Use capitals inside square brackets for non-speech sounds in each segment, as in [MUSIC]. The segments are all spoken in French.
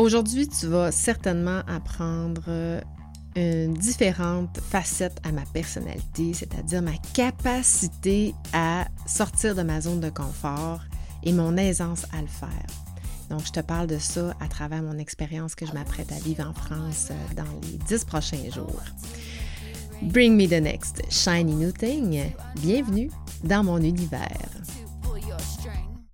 Aujourd'hui, tu vas certainement apprendre une différente facette à ma personnalité, c'est-à-dire ma capacité à sortir de ma zone de confort et mon aisance à le faire. Donc, je te parle de ça à travers mon expérience que je m'apprête à vivre en France euh, dans les dix prochains jours. Bring me the next shiny new thing. Bienvenue dans mon univers.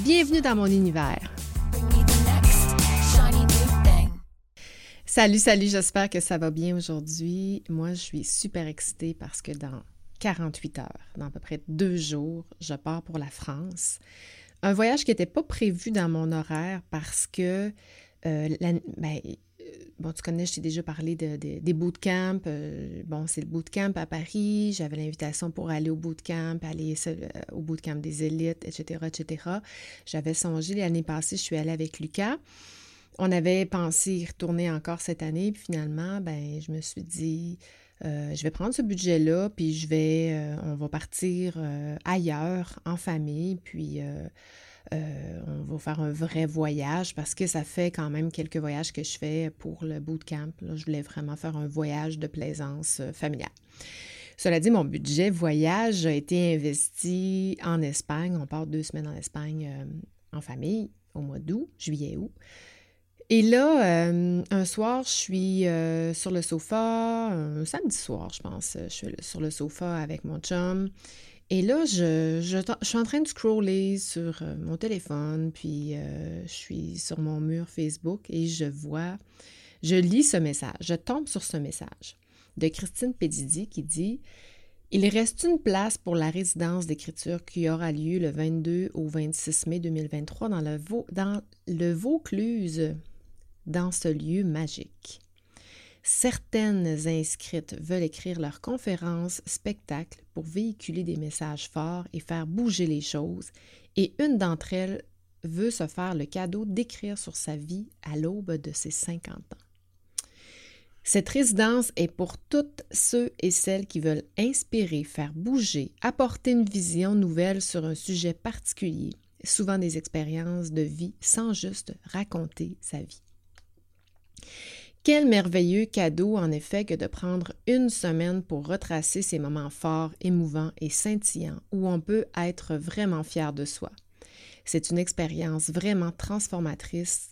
Bienvenue dans mon univers. Salut, salut, j'espère que ça va bien aujourd'hui. Moi, je suis super excitée parce que dans 48 heures, dans à peu près deux jours, je pars pour la France. Un voyage qui n'était pas prévu dans mon horaire parce que euh, ben, bon, tu connais, je t'ai déjà parlé de, des bootcamps. Euh, bon, c'est le bootcamp à Paris. J'avais l'invitation pour aller au bootcamp, aller euh, au bootcamp des élites, etc., etc. J'avais songé l'année passée, je suis allée avec Lucas. On avait pensé y retourner encore cette année, puis finalement, ben, je me suis dit, euh, je vais prendre ce budget-là, puis je vais, on va partir ailleurs, en famille, puis euh, on va faire un vrai voyage parce que ça fait quand même quelques voyages que je fais pour le bootcamp. Là, je voulais vraiment faire un voyage de plaisance euh, familiale. Cela dit, mon budget voyage a été investi en Espagne. On part deux semaines en Espagne euh, en famille au mois d'août, juillet-août. Et là, un soir, je suis sur le sofa, un samedi soir, je pense, je suis sur le sofa avec mon chum. Et là, je, suis en train de scroller sur euh, mon téléphone, puis euh, je suis sur mon mur Facebook et je vois, je lis ce message, je tombe sur ce message de Christine Pédidi qui dit Il reste une place pour la résidence d'écriture qui aura lieu le 22 au 26 mai 2023 dans le, dans le Vaucluse, dans ce lieu magique. Certaines inscrites veulent écrire leurs conférences, spectacles pour véhiculer des messages forts et faire bouger les choses, et une d'entre elles veut se faire le cadeau d'écrire sur sa vie à l'aube de ses 50 ans. Cette résidence est pour toutes ceux et celles qui veulent inspirer, faire bouger, apporter une vision nouvelle sur un sujet particulier, souvent des expériences de vie sans juste raconter sa vie. Quel merveilleux cadeau, en effet, que de prendre une semaine pour retracer ces moments forts, émouvants et scintillants où on peut être vraiment fier de soi. C'est une expérience vraiment transformatrice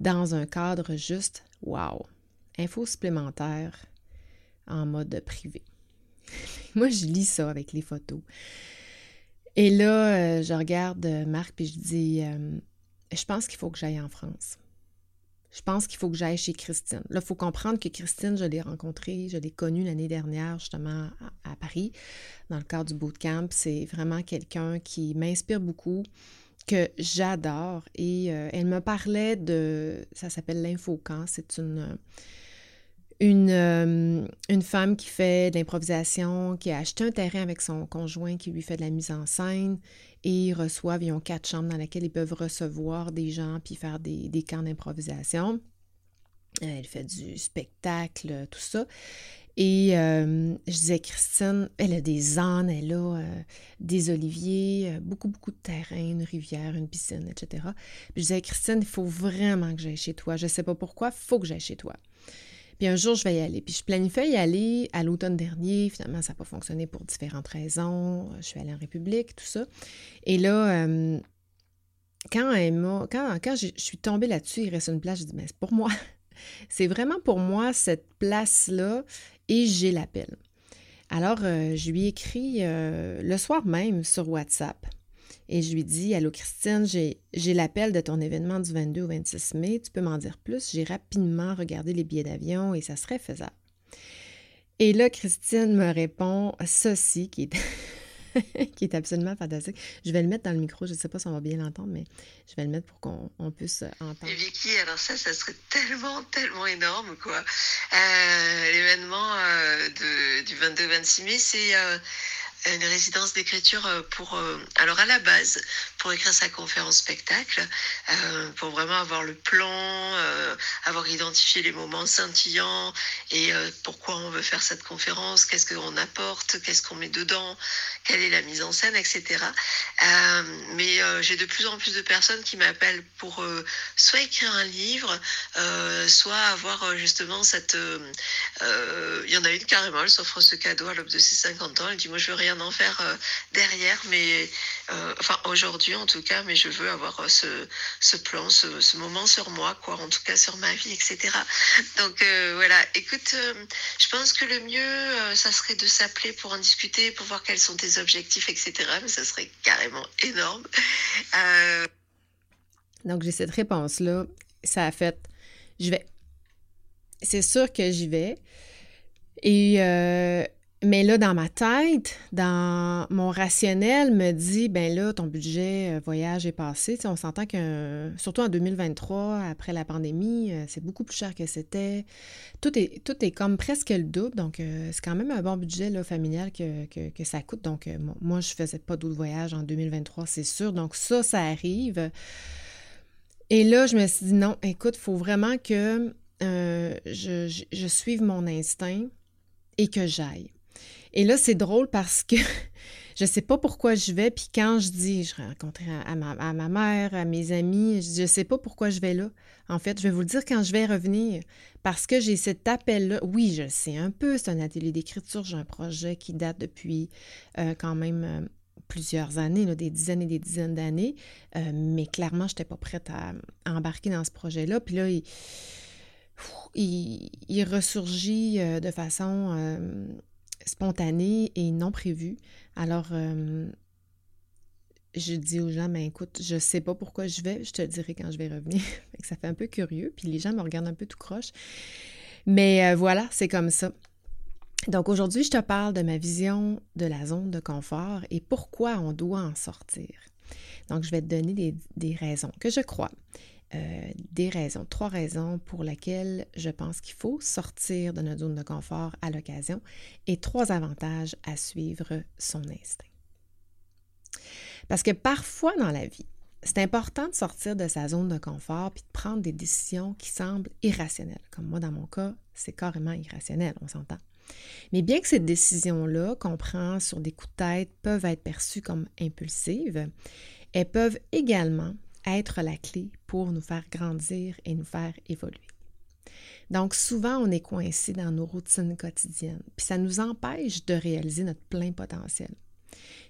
dans un cadre juste wow. Info supplémentaire en mode privé. [LAUGHS] Moi, je lis ça avec les photos. Et là, euh, je regarde Marc puis je dis euh, Je pense qu'il faut que j'aille en France je pense qu'il faut que j'aille chez Christine. Là, il faut comprendre que Christine, je l'ai rencontrée, je l'ai connue l'année dernière justement à, Paris, dans le cadre du bootcamp. C'est vraiment quelqu'un qui m'inspire beaucoup, que j'adore. Et euh, elle me parlait de, ça s'appelle l'infocamp, c'est une... Euh, une, femme qui fait de l'improvisation, qui a acheté un terrain avec son conjoint qui lui fait de la mise en scène et ils reçoivent, ils ont quatre chambres dans lesquelles ils peuvent recevoir des gens puis faire des, camps d'improvisation. Euh, elle fait du spectacle, tout ça. Et euh, je disais, Christine, elle a des ânes, elle a euh, des oliviers, beaucoup, beaucoup de terrain, une rivière, une piscine, etc. Je disais, Christine, il faut vraiment que j'aille chez toi. Je ne sais pas pourquoi, il faut que j'aille chez toi. Puis un jour, je vais y aller. Puis je planifiais y aller à l'automne dernier. Finalement, ça n'a pas fonctionné pour différentes raisons. Je suis allée en République, tout ça. Et là, euh, quand, quand, quand je suis tombée là-dessus, il reste une place, je dis, mais c'est pour moi. [LAUGHS] c'est vraiment pour moi cette place-là et j'ai l'appel. Alors, euh, je lui ai écrit euh, le soir même sur WhatsApp. Et je lui dis Allô Christine, j'ai l'appel de ton événement du 22 au 26 mai, tu peux m'en dire plus? J'ai rapidement regardé les billets d'avion et ça serait faisable. Et là, Christine me répond ceci qui est. [LAUGHS] qui est absolument fantastique. Je vais le mettre dans le micro, je ne sais pas si on va bien l'entendre, mais je vais le mettre pour qu'on puisse entendre. Et Vicky, alors ça, ça serait tellement, tellement énorme, quoi. Euh, l'événement euh, du 22-26 mai, c'est une résidence d'écriture euh, pour, euh, alors à la base, pour écrire sa conférence spectacle, euh, pour vraiment avoir le plan, avoir identifié les moments scintillants et pourquoi on veut faire cette conférence, qu'est-ce qu'on apporte, qu'est-ce qu'on met dedans, quelle est la mise en scène, etc. mais j'ai de plus en plus de personnes qui m'appellent pour soit écrire un livre, soit avoir justement cette... Il y en a une carrément, elle s'offre ce cadeau à l'aube de ses 50 ans, elle dit moi je veux rien en faire euh, derrière, mais euh, enfin aujourd'hui en tout cas, mais je veux avoir euh, ce, ce plan, ce, ce, moment sur moi, quoi, en tout cas sur ma vie, etc. Donc voilà, écoute, je pense que le mieux, ça serait de s'appeler pour en discuter, pour voir quels sont tes objectifs, etc. Mais ça serait carrément énorme. Donc j'ai cette réponse-là, ça a fait, je vais. C'est sûr que j'y vais. Et mais là, dans ma tête, dans mon rationnel, me dit, ben là, ton budget euh, voyage est passé. on s'entend que, surtout en 2023, après la pandémie, euh, c'est beaucoup plus cher que c'était. Tout est, tout est comme presque le double. Donc, euh, c'est quand même un bon budget familial que, que, ça coûte. Donc, moi, je faisais pas d'autres voyages en 2023, c'est sûr. Donc, ça, ça arrive. Et là, je me suis dit, non, écoute, il faut vraiment que je, je suive mon instinct et que j'aille. Et là, c'est drôle parce que [LAUGHS] je ne sais pas pourquoi je vais. Puis quand je dis, je rencontre à, ma, mère, à mes amis, je ne sais pas pourquoi je vais là. En fait, je vais vous le dire quand je vais revenir. Parce que j'ai cet appel-là. Oui, je sais un peu, c'est un atelier d'écriture. J'ai un projet qui date depuis euh, quand même euh, plusieurs années, des dizaines et des dizaines d'années. Euh, mais clairement, je n'étais pas prête à, embarquer dans ce projet-là. Puis là, il, il, ressurgit de façon spontané et non prévu. Alors, euh, je dis aux gens, mais écoute, je sais pas pourquoi je vais, je te dirai quand je vais revenir. [LAUGHS] ça fait un peu curieux, puis les gens me regardent un peu tout croche. Mais euh, voilà, c'est comme ça. Donc aujourd'hui, je te parle de ma vision de la zone de confort et pourquoi on doit en sortir. Donc, je vais te donner des raisons que je crois euh, des raisons, trois raisons pour lesquelles je pense qu'il faut sortir de notre zone de confort à l'occasion et trois avantages à suivre son instinct. Parce que parfois dans la vie, c'est important de sortir de sa zone de confort puis de prendre des décisions qui semblent irrationnelles. Comme moi, dans mon cas, c'est carrément irrationnel, on s'entend. Mais bien que ces décisions-là qu'on prend sur des coups de tête peuvent être perçues comme impulsives, elles peuvent également être la clé pour nous faire grandir et nous faire évoluer. Donc souvent, on est coincé dans nos routines quotidiennes, puis ça nous empêche de réaliser notre plein potentiel.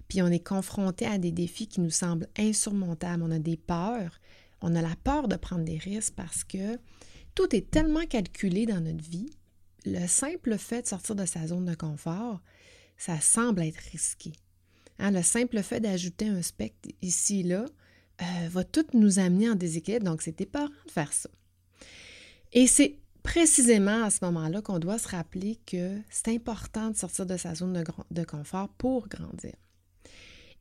Puis on est confronté à des défis qui nous semblent insurmontables, on a des peurs, on a la peur de prendre des risques parce que tout est tellement calculé dans notre vie, le simple fait de sortir de sa zone de confort, ça semble être risqué. Hein, le simple fait d'ajouter un spectre ici là, euh, va tout nous amener en déséquilibre. Donc, c'est épeurant de faire ça. Et c'est précisément à ce moment-là qu'on doit se rappeler que c'est important de sortir de sa zone de, de, confort pour grandir.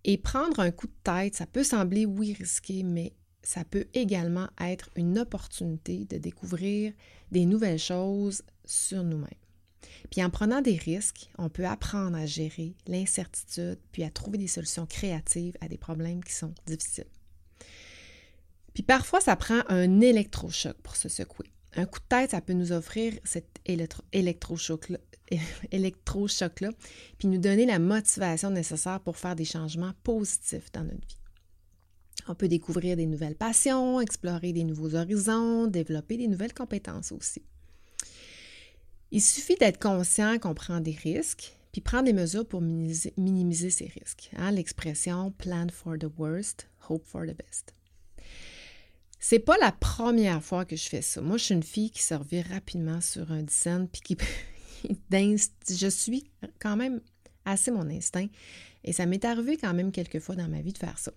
Et prendre un coup de tête, ça peut sembler, oui, risqué, mais ça peut également être une opportunité de découvrir des nouvelles choses sur nous-mêmes. Puis en prenant des risques, on peut apprendre à gérer l'incertitude, puis à trouver des solutions créatives à des problèmes qui sont difficiles. Puis parfois, ça prend un électrochoc pour se secouer. Un coup de tête, ça peut nous offrir cet électrochoc-là, [LAUGHS] électrochoc-là, puis nous donner la motivation nécessaire pour faire des changements positifs dans notre vie. On peut découvrir des nouvelles passions, explorer des nouveaux horizons, développer des nouvelles compétences aussi. Il suffit d'être conscient qu'on prend des risques, puis prendre des mesures pour minimiser, ces risques. Hein, l'expression plan for the worst, hope for the best. C'est pas la première fois que je fais ça. Moi, je suis une fille qui se rapidement sur un dizaine, puis qui, [LAUGHS] je suis quand même assez mon instinct. Et ça m'est arrivé quand même quelques fois dans ma vie de faire ça.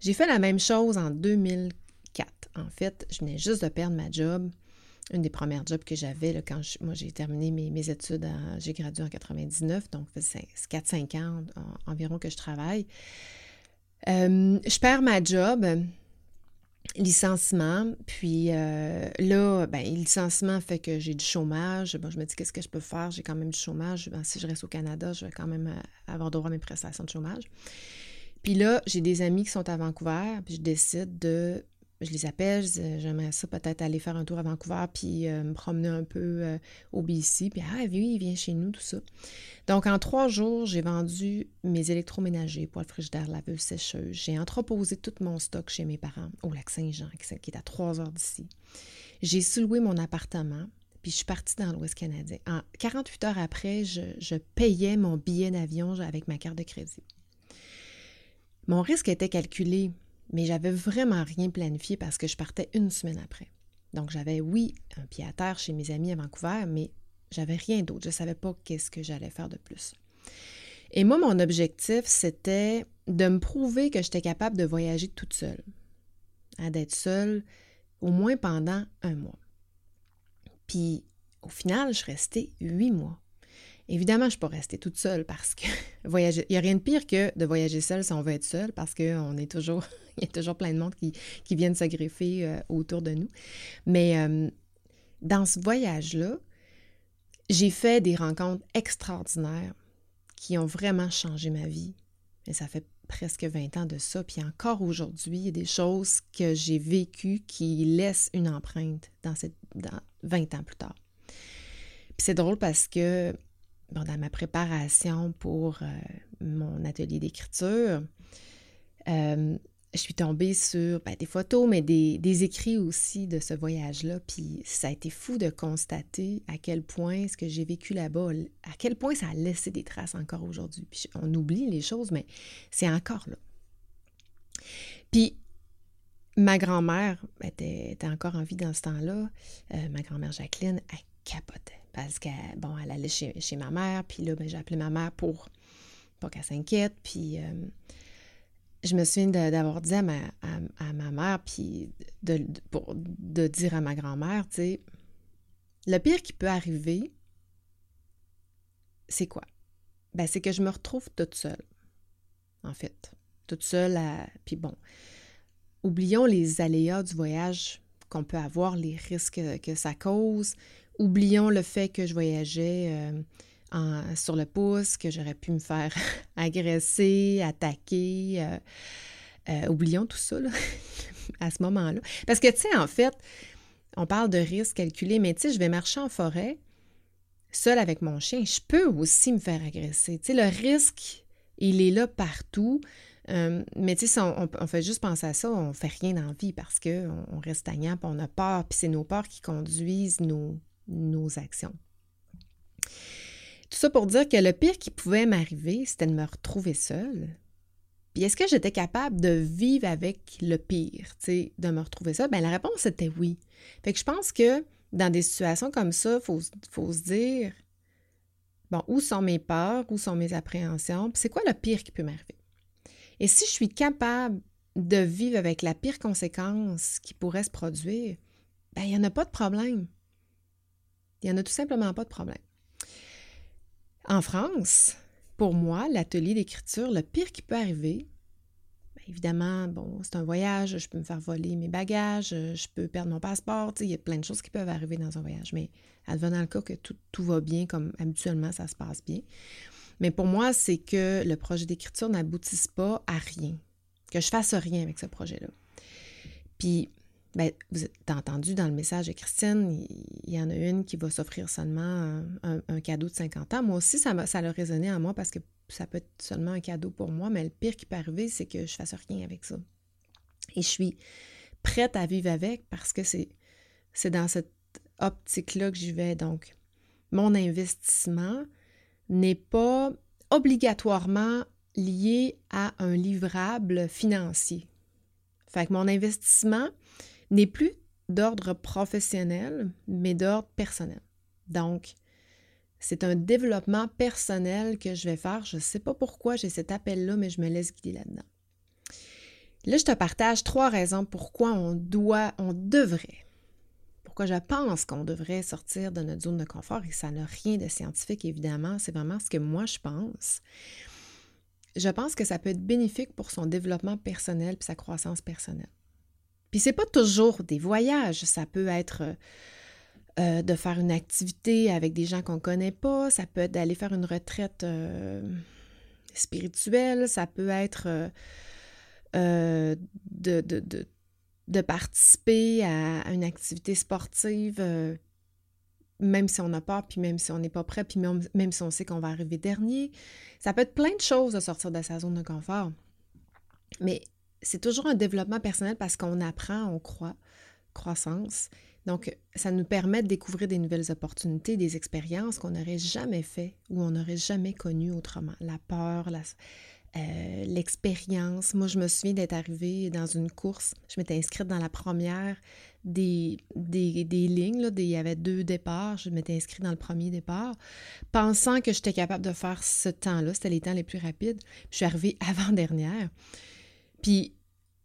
J'ai fait la même chose en 2004. En fait, je venais juste de perdre ma job. une des premières jobs que j'avais quand moi j'ai terminé mes, études, j'ai gradué en 99, donc c'est 4-5 ans environ que je travaille. Euh, je perds ma job, licenciement, puis euh, là, ben, licenciement fait que j'ai du chômage. Je me dis qu'est-ce que je peux faire, j'ai quand même du chômage. Ben, si je reste au Canada, je vais quand même euh, avoir droit à mes prestations de chômage. Puis là, j'ai des amis qui sont à Vancouver, puis je décide de je les appelle, j'aimerais ça peut-être aller faire un tour à Vancouver, puis euh, me promener un peu euh, au BC, puis ah oui, il vient chez nous, tout ça. Donc en trois jours, j'ai vendu mes électroménagers, poêle frigidaire, laveuse, sécheuse. J'ai entreposé tout mon stock chez mes parents au lac Saint-Jean, qui est à trois heures d'ici. J'ai sous-loué mon appartement, puis je suis partie dans l'Ouest canadien. En 48 heures après, je payais mon billet d'avion avec ma carte de crédit. Mon risque était calculé mais j'avais vraiment rien planifié parce que je partais une semaine après. Donc j'avais, oui, un pied à terre chez mes amis à Vancouver, mais j'avais rien d'autre. Je ne savais pas qu'est-ce que j'allais faire de plus. Et moi, mon objectif, c'était de me prouver que j'étais capable de voyager toute seule, d'être seule au moins pendant un mois. Puis au final, je restais huit mois. Évidemment, je ne suis pas restée toute seule parce que [LAUGHS] voyager, il n'y a rien de pire que de voyager seule si on veut être seule parce qu'on est toujours, [LAUGHS] il y a toujours plein de monde qui, qui viennent se greffer euh, autour de nous. Mais euh, dans ce voyage-là, j'ai fait des rencontres extraordinaires qui ont vraiment changé ma vie. Et ça fait presque 20 ans de ça. Puis encore aujourd'hui, il y a des choses que j'ai vécues qui laissent une empreinte dans, cette, dans 20 ans plus tard. Puis c'est drôle parce que dans ma préparation pour euh, mon atelier d'écriture, euh, je suis tombée sur ben, des photos, mais des, écrits aussi de ce voyage-là. Puis ça a été fou de constater à quel point ce que j'ai vécu là-bas, à quel point ça a laissé des traces encore aujourd'hui. Puis on oublie les choses, mais c'est encore là. Puis ma grand-mère était, encore en vie dans ce temps-là. Euh, ma grand-mère Jacqueline, elle capotait parce qu'elle bon, elle allait chez, ma mère, puis là, ben, j'ai appelé ma mère pour pas qu'elle s'inquiète, puis euh, je me souviens d'avoir dit à ma, mère, puis de, pour, de dire à ma grand-mère, tu sais, le pire qui peut arriver, c'est quoi? Ben, c'est que je me retrouve toute seule, en fait. Toute seule à... Puis bon, oublions les aléas du voyage qu'on peut avoir, les risques que ça cause, Oublions le fait que je voyageais euh, sur le pouce, que j'aurais pu me faire [LAUGHS] agresser, attaquer. Euh, euh, oublions tout ça [LAUGHS] à ce moment-là. Parce que, tu sais, en fait, on parle de risque calculé, mais tu sais, je vais marcher en forêt seule avec mon chien. Je peux aussi me faire agresser. Tu sais, le risque, il est là partout. mais tu sais, on, on, fait juste penser à ça, on fait rien dans vie parce qu'on on reste stagnant, on a peur, puis c'est nos peurs qui conduisent nos, nos actions. Tout ça pour dire que le pire qui pouvait m'arriver, c'était de me retrouver seule. Puis est-ce que j'étais capable de vivre avec le pire, de me retrouver seule? Bien, la réponse était oui. Fait que je pense que dans des situations comme ça, il faut, se dire, bon, où sont mes peurs, où sont mes appréhensions, puis c'est quoi le pire qui peut m'arriver? Et si je suis capable de vivre avec la pire conséquence qui pourrait se produire, bien, il n'y en a pas de problème. Il n'y en a tout simplement pas de problème. En France, pour moi, l'atelier d'écriture, le pire qui peut arriver, bien évidemment, bon, c'est un voyage, je peux me faire voler mes bagages, je peux perdre mon passeport, il y a plein de choses qui peuvent arriver dans un voyage, mais advenant le cas que tout, tout va bien comme habituellement ça se passe bien. Mais pour moi, c'est que le projet d'écriture n'aboutisse pas à rien, que je fasse rien avec ce projet-là. Puis Bien, vous avez entendu dans le message de Christine, il y en a une qui va s'offrir seulement un, cadeau de 50 ans. Moi aussi, ça, ça a résonné en moi parce que ça peut être seulement un cadeau pour moi, mais le pire qui peut arriver, c'est que je fasse rien avec ça. Et je suis prête à vivre avec parce que c'est, c'est dans cette optique-là que j'y vais. Donc, mon investissement n'est pas obligatoirement lié à un livrable financier. Fait que mon investissement, n'est plus d'ordre professionnel, mais d'ordre personnel. Donc, c'est un développement personnel que je vais faire. Je ne sais pas pourquoi j'ai cet appel-là, mais je me laisse guider là-dedans. Là, je te partage trois raisons pourquoi on doit, on devrait, pourquoi je pense qu'on devrait sortir de notre zone de confort, et ça n'a rien de scientifique, évidemment, c'est vraiment ce que moi je pense. Je pense que ça peut être bénéfique pour son développement personnel et sa croissance personnelle. Puis c'est pas toujours des voyages, ça peut être euh, de faire une activité avec des gens qu'on connaît pas, ça peut être d'aller faire une retraite euh, spirituelle, ça peut être euh, de, de, de, participer à, une activité sportive, même si on a peur, puis même si on n'est pas prêt, puis même, même si on sait qu'on va arriver dernier. Ça peut être plein de choses de sortir de sa zone de confort. Mais c'est toujours un développement personnel parce qu'on apprend, on croit, croissance. Donc, ça nous permet de découvrir des nouvelles opportunités, des expériences qu'on n'aurait jamais fait ou on n'aurait jamais connues autrement. La peur, euh, l'expérience. Moi, je me souviens d'être arrivée dans une course. Je m'étais inscrite dans la première des, des, lignes. il y avait deux départs. Je m'étais inscrite dans le premier départ, pensant que j'étais capable de faire ce temps-là. C'était les temps les plus rapides. Je suis arrivée [LAUGHS] avant-dernière. Puis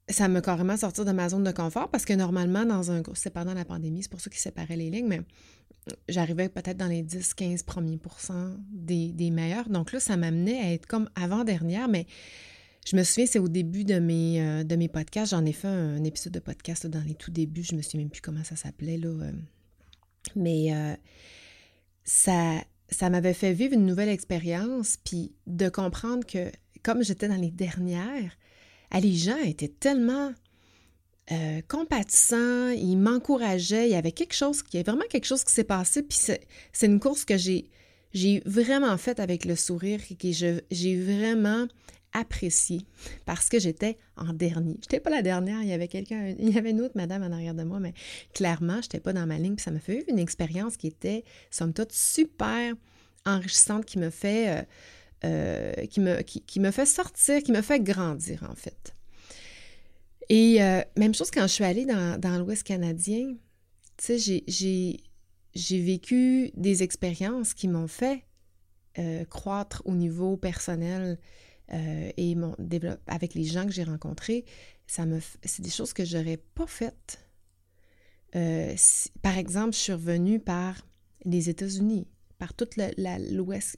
ça m'a carrément sorti de ma zone de confort parce que normalement, dans un groupe, c'est pendant la pandémie, c'est pour ça qu'ils séparaient les lignes, mais j'arrivais peut-être dans les 10-15 premiers pourcents des, des, meilleurs. Donc là, ça m'amenait à être comme avant-dernière, mais je me souviens, c'est au début de mes, euh, de mes podcasts. J'en ai fait un, épisode de podcast dans les tout débuts. Je me souviens même plus comment ça s'appelait. là. Euh. mais euh, ça, ça m'avait fait vivre une nouvelle expérience, puis de comprendre que comme j'étais dans les dernières, ah, les gens étaient tellement euh, compatissants, ils m'encourageaient, il y avait quelque chose, il y vraiment quelque chose qui s'est passé, puis c'est une course que j'ai j'ai vraiment faite avec le sourire et que j'ai vraiment apprécié parce que j'étais en dernier. Je n'étais pas la dernière, il y avait quelqu'un, il y avait une autre madame en arrière de moi, mais clairement, je n'étais pas dans ma ligne, ça m'a fait une expérience qui était, somme toute, super enrichissante, qui me fait... Euh, euh, qui, me, qui, me fait sortir, qui me fait grandir, en fait. Et euh, même chose quand je suis allée dans, dans l'Ouest canadien, tu sais, j'ai vécu des expériences qui m'ont fait euh, croître au niveau personnel et mon, avec les gens que j'ai rencontrés. Ça me, c'est des choses que j'aurais pas faites. par exemple, je suis revenue par les États-Unis, par toute l'Ouest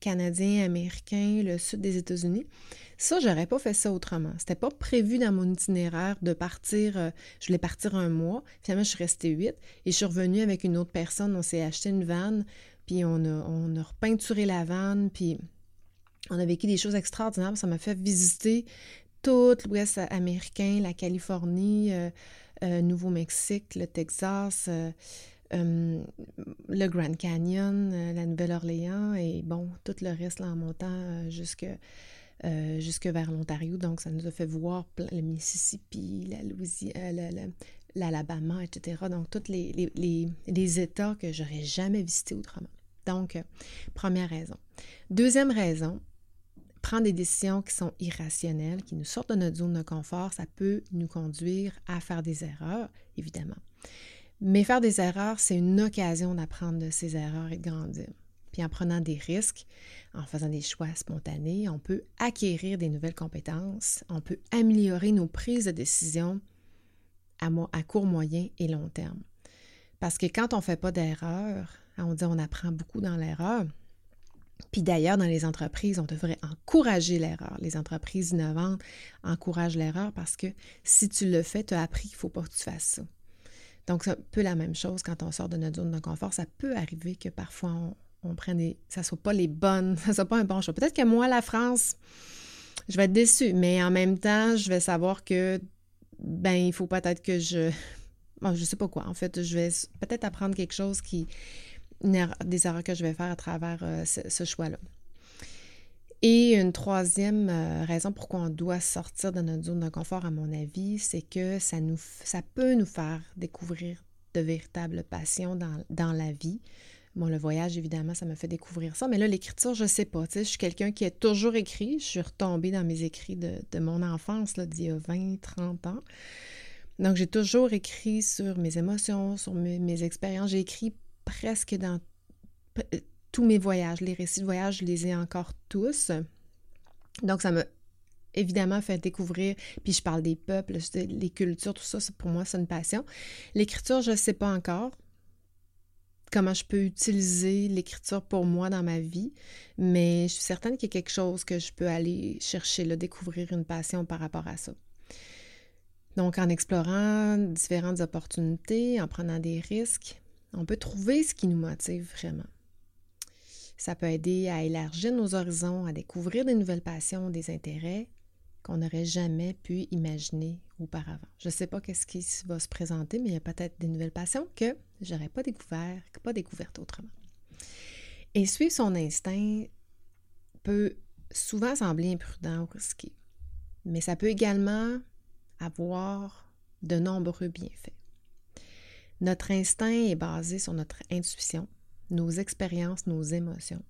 canadien, américain, le sud des États-Unis. Ça, j'aurais pas fait ça autrement. C'était pas prévu dans mon itinéraire de partir. Euh, je voulais partir un mois. Finalement, je suis restée huit et je suis revenue avec une autre personne. On s'est acheté une vanne, puis on a, on a repeinturé la vanne, puis on a vécu des choses extraordinaires. Ça m'a fait visiter tout l'Ouest américain, la Californie, euh, euh, Nouveau-Mexique, le Texas. Euh, le Grand Canyon, euh, la Nouvelle-Orléans et bon, tout le reste là, en montant euh, jusque, jusque vers l'Ontario. Donc, ça nous a fait voir le Mississippi, la Louisiane, l'Alabama, etc. Donc, tous les, les, États que j'aurais jamais visités autrement. Donc, première raison. Deuxième raison, prendre des décisions qui sont irrationnelles, qui nous sortent de notre zone de confort, ça peut nous conduire à faire des erreurs, évidemment. Mais faire des erreurs, c'est une occasion d'apprendre de ces erreurs et de grandir. Puis en prenant des risques, en faisant des choix spontanés, on peut acquérir des nouvelles compétences, on peut améliorer nos prises de décision à, court, moyen et long terme. Parce que quand on ne fait pas d'erreur, hein, on dit on apprend beaucoup dans l'erreur. Puis d'ailleurs, dans les entreprises, on devrait encourager l'erreur. Les entreprises innovantes encouragent l'erreur parce que si tu le fais, tu as appris qu'il ne faut pas que tu fasses ça. Donc, c'est un peu la même chose quand on sort de notre zone de confort. Ça peut arriver que parfois on, prenne des. ça ne soit pas les bonnes, [LAUGHS] ça ne soit pas un bon choix. Peut-être que moi, la France, je vais être déçue, mais en même temps, je vais savoir que, ben, il faut peut-être que je. [LAUGHS] Bon, je sais pas quoi. En fait, je vais peut-être apprendre quelque chose qui. des erreurs que je vais faire à travers euh, ce choix-là. Et une troisième euh, raison pourquoi on doit sortir de notre zone de confort, à mon avis, c'est que ça, nous, ça peut nous faire découvrir de véritables passions dans, la vie. Bon, le voyage, évidemment, ça me fait découvrir ça. Mais là, l'écriture, je sais pas. je suis quelqu'un qui a toujours écrit. Je suis retombée dans mes écrits de, mon enfance, d'il y a 20, 30 ans. Donc, j'ai toujours écrit sur mes émotions, sur mes, mes expériences. J'ai écrit presque dans tous mes voyages. Les récits de voyage, je les ai encore tous. Donc, ça m'a évidemment fait découvrir, puis je parle des peuples, les cultures, tout ça, pour moi, c'est une passion. L'écriture, je ne sais pas encore comment je peux utiliser l'écriture pour moi dans ma vie, mais je suis certaine qu'il y a quelque chose que je peux aller chercher, là, découvrir une passion par rapport à ça. Donc, en explorant différentes opportunités, en prenant des risques, on peut trouver ce qui nous motive vraiment. Ça peut aider à élargir nos horizons, à découvrir des nouvelles passions, des intérêts qu'on n'aurait jamais pu imaginer auparavant. Je ne sais pas qu'est-ce qui va se présenter, mais il y a peut-être des nouvelles passions que j'aurais pas découvert, pas découvertes autrement. Et suivre son instinct peut souvent sembler imprudent ou risqué, mais ça peut également avoir de nombreux bienfaits. Notre instinct est basé sur notre intuition, nos expériences, nos émotions,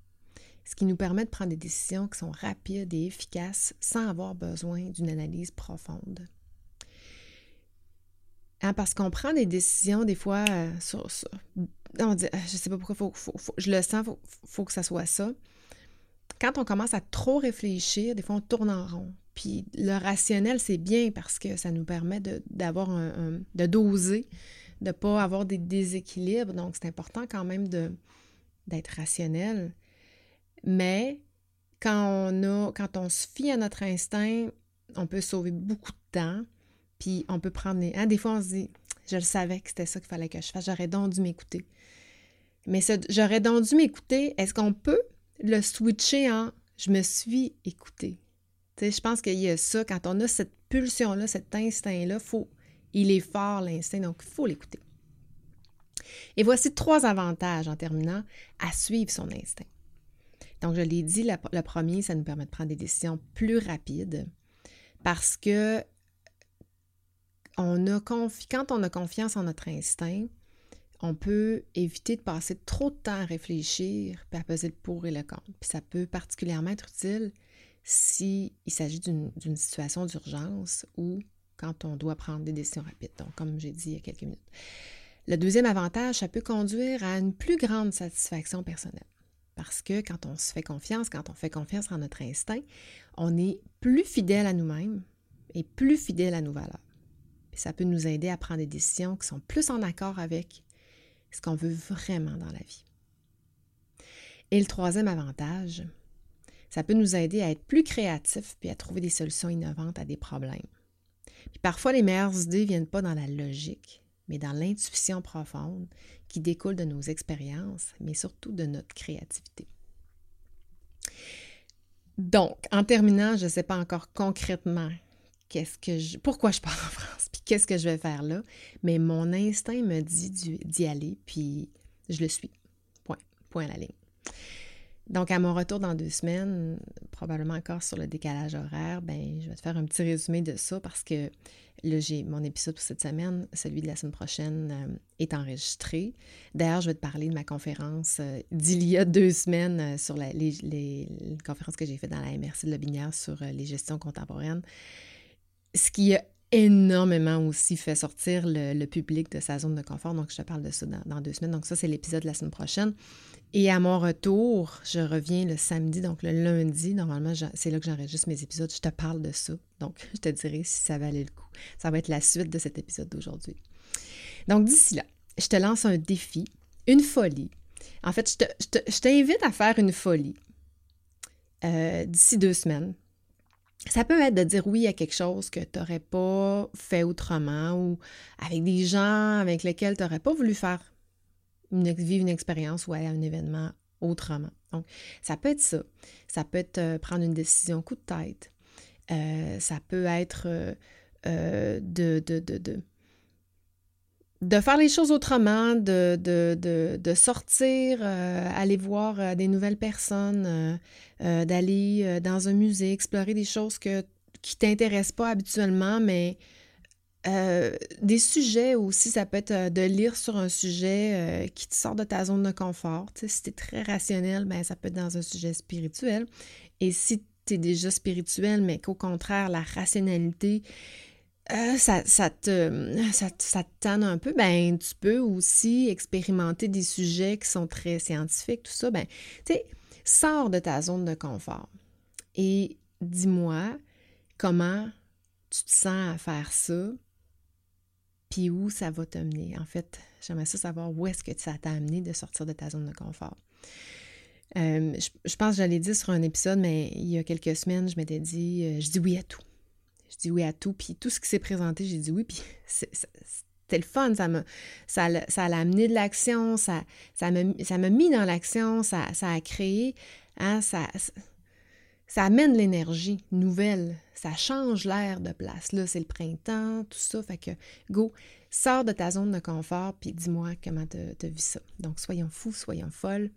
ce qui nous permet de prendre des décisions qui sont rapides et efficaces sans avoir besoin d'une analyse profonde. Hein, parce qu'on prend des décisions des fois euh, sur, ça. On dit, je sais pas pourquoi, je le sens, il faut, que ça soit ça. Quand on commence à trop réfléchir, des fois on tourne en rond. Puis le rationnel, c'est bien parce que ça nous permet d'avoir un, de doser, de ne pas avoir des déséquilibres. Donc c'est important quand même d'être rationnel. Mais quand on a, quand on se fie à notre instinct, on peut sauver beaucoup de temps puis on peut prendre les. Hein, des fois, on se dit Je le savais que c'était ça qu'il fallait que je fasse. J'aurais donc dû m'écouter. Mais j'aurais donc dû m'écouter. Est-ce qu'on peut le switcher en Je me suis écouté? je pense qu'il y a ça. Quand on a cette pulsion-là, cet instinct-là, faut, il est fort, l'instinct, donc il faut l'écouter. Et voici trois avantages en terminant à suivre son instinct. Donc, je l'ai dit, le premier, ça nous permet de prendre des décisions plus rapides parce que quand on a confiance en notre instinct, on peut éviter de passer trop de temps à réfléchir puis à peser le pour et le contre. Puis ça peut particulièrement être utile s'il s'agit d'une situation d'urgence ou quand on doit prendre des décisions rapides. Donc, comme j'ai dit il y a quelques minutes. Le deuxième avantage, ça peut conduire à une plus grande satisfaction personnelle. Parce que quand on se fait confiance, quand on fait confiance en notre instinct, on est plus fidèle à nous-mêmes et plus fidèle à nos valeurs ça peut nous aider à prendre des décisions qui sont plus en accord avec ce qu'on veut vraiment dans la vie. Et le troisième avantage, ça peut nous aider à être plus créatifs puis à trouver des solutions innovantes à des problèmes. Parfois, les meilleures idées ne viennent pas dans la logique, mais dans l'intuition profonde qui découle de nos expériences, mais surtout de notre créativité. Donc, en terminant, je ne sais pas encore concrètement pourquoi je pars en France, puis qu'est-ce que je vais faire là. Mais mon instinct me dit d'y aller, puis je le suis. Point. Point à la ligne. Donc, à mon retour dans deux semaines, probablement encore sur le décalage horaire, ben, je vais te faire un petit résumé de ça parce que là, j'ai mon épisode pour cette semaine, celui de la semaine prochaine, euh, est enregistré. D'ailleurs, je vais te parler de ma conférence euh, d'il y a deux semaines euh, sur la, les, les, conférences que j'ai faites dans la MRC de Lobinière sur les gestions contemporaines ce qui a énormément aussi fait sortir le, public de sa zone de confort. Donc, je te parle de ça dans, deux semaines. Donc, ça, c'est l'épisode de la semaine prochaine. Et à mon retour, je reviens le samedi, donc le lundi. Normalement, c'est là que j'enregistre mes épisodes. Je te parle de ça. Donc, [LAUGHS] je te dirai si ça valait le coup. Ça va être la suite de cet épisode d'aujourd'hui. Donc, d'ici là, je te lance un défi, une folie. En fait, je t'invite à faire une folie euh, d'ici deux semaines ça peut être de dire oui à quelque chose que tu n'aurais pas fait autrement ou avec des gens avec lesquels tu n'aurais pas voulu faire vivre une expérience ou aller à un événement autrement. Donc, ça peut être ça. Ça peut être euh, prendre une décision coup de tête. Euh, ça peut être euh, de, faire les choses autrement, de, de, sortir, aller voir des nouvelles personnes, d'aller dans un musée, explorer des choses que, qui ne t'intéressent pas habituellement, mais des sujets aussi, ça peut être de lire sur un sujet qui te sort de ta zone de confort. Si tu es très rationnel, ben, ça peut être dans un sujet spirituel. Et si tu es déjà spirituel, mais qu'au contraire, la rationalité euh, ça, te, ça, un peu, ben, tu peux aussi expérimenter des sujets qui sont très scientifiques, tout ça. Ben, tu sors de ta zone de confort et dis-moi comment tu te sens à faire ça, puis où ça va t'amener. En fait, j'aimerais ça savoir où est-ce que ça t'a amené de sortir de ta zone de confort. Euh, je, pense que j'allais dire sur un épisode, mais il y a quelques semaines, je m'étais dit, euh, je dis oui à tout. Je dis oui à tout, puis tout ce qui s'est présenté, j'ai dit oui, puis [LAUGHS] c'était le fun, ça m'a ça, ça amené de l'action, ça, ça m'a mis dans l'action, ça, ça a créé, hein, ça, ça amène l'énergie nouvelle, ça change l'air de place. Là, c'est le printemps, tout ça. Fait que, go, sors de ta zone de confort, puis dis-moi comment tu vu ça. Donc, soyons fous, soyons folles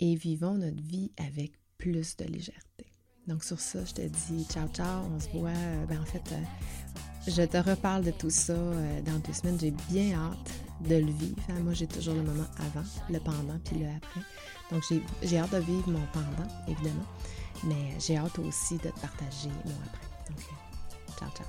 et vivons notre vie avec plus de légèreté. Donc, sur ça, je te dis ciao, ciao, on se voit. Euh, ben, en fait, euh, je te reparle de tout ça euh, dans deux semaines. J'ai bien hâte de le vivre. Hein. Moi, j'ai toujours le moment avant, le pendant, puis le après. Donc, j'ai hâte de vivre mon pendant, évidemment. Mais j'ai hâte aussi de te partager mon après. Donc, euh, ciao, ciao.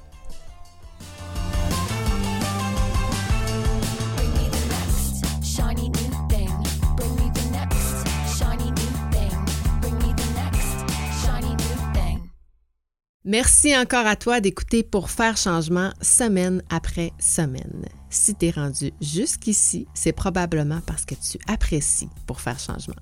Merci encore à toi d'écouter pour faire changement semaine après semaine. Si tu es rendu jusqu'ici, c'est probablement parce que tu apprécies pour faire changement.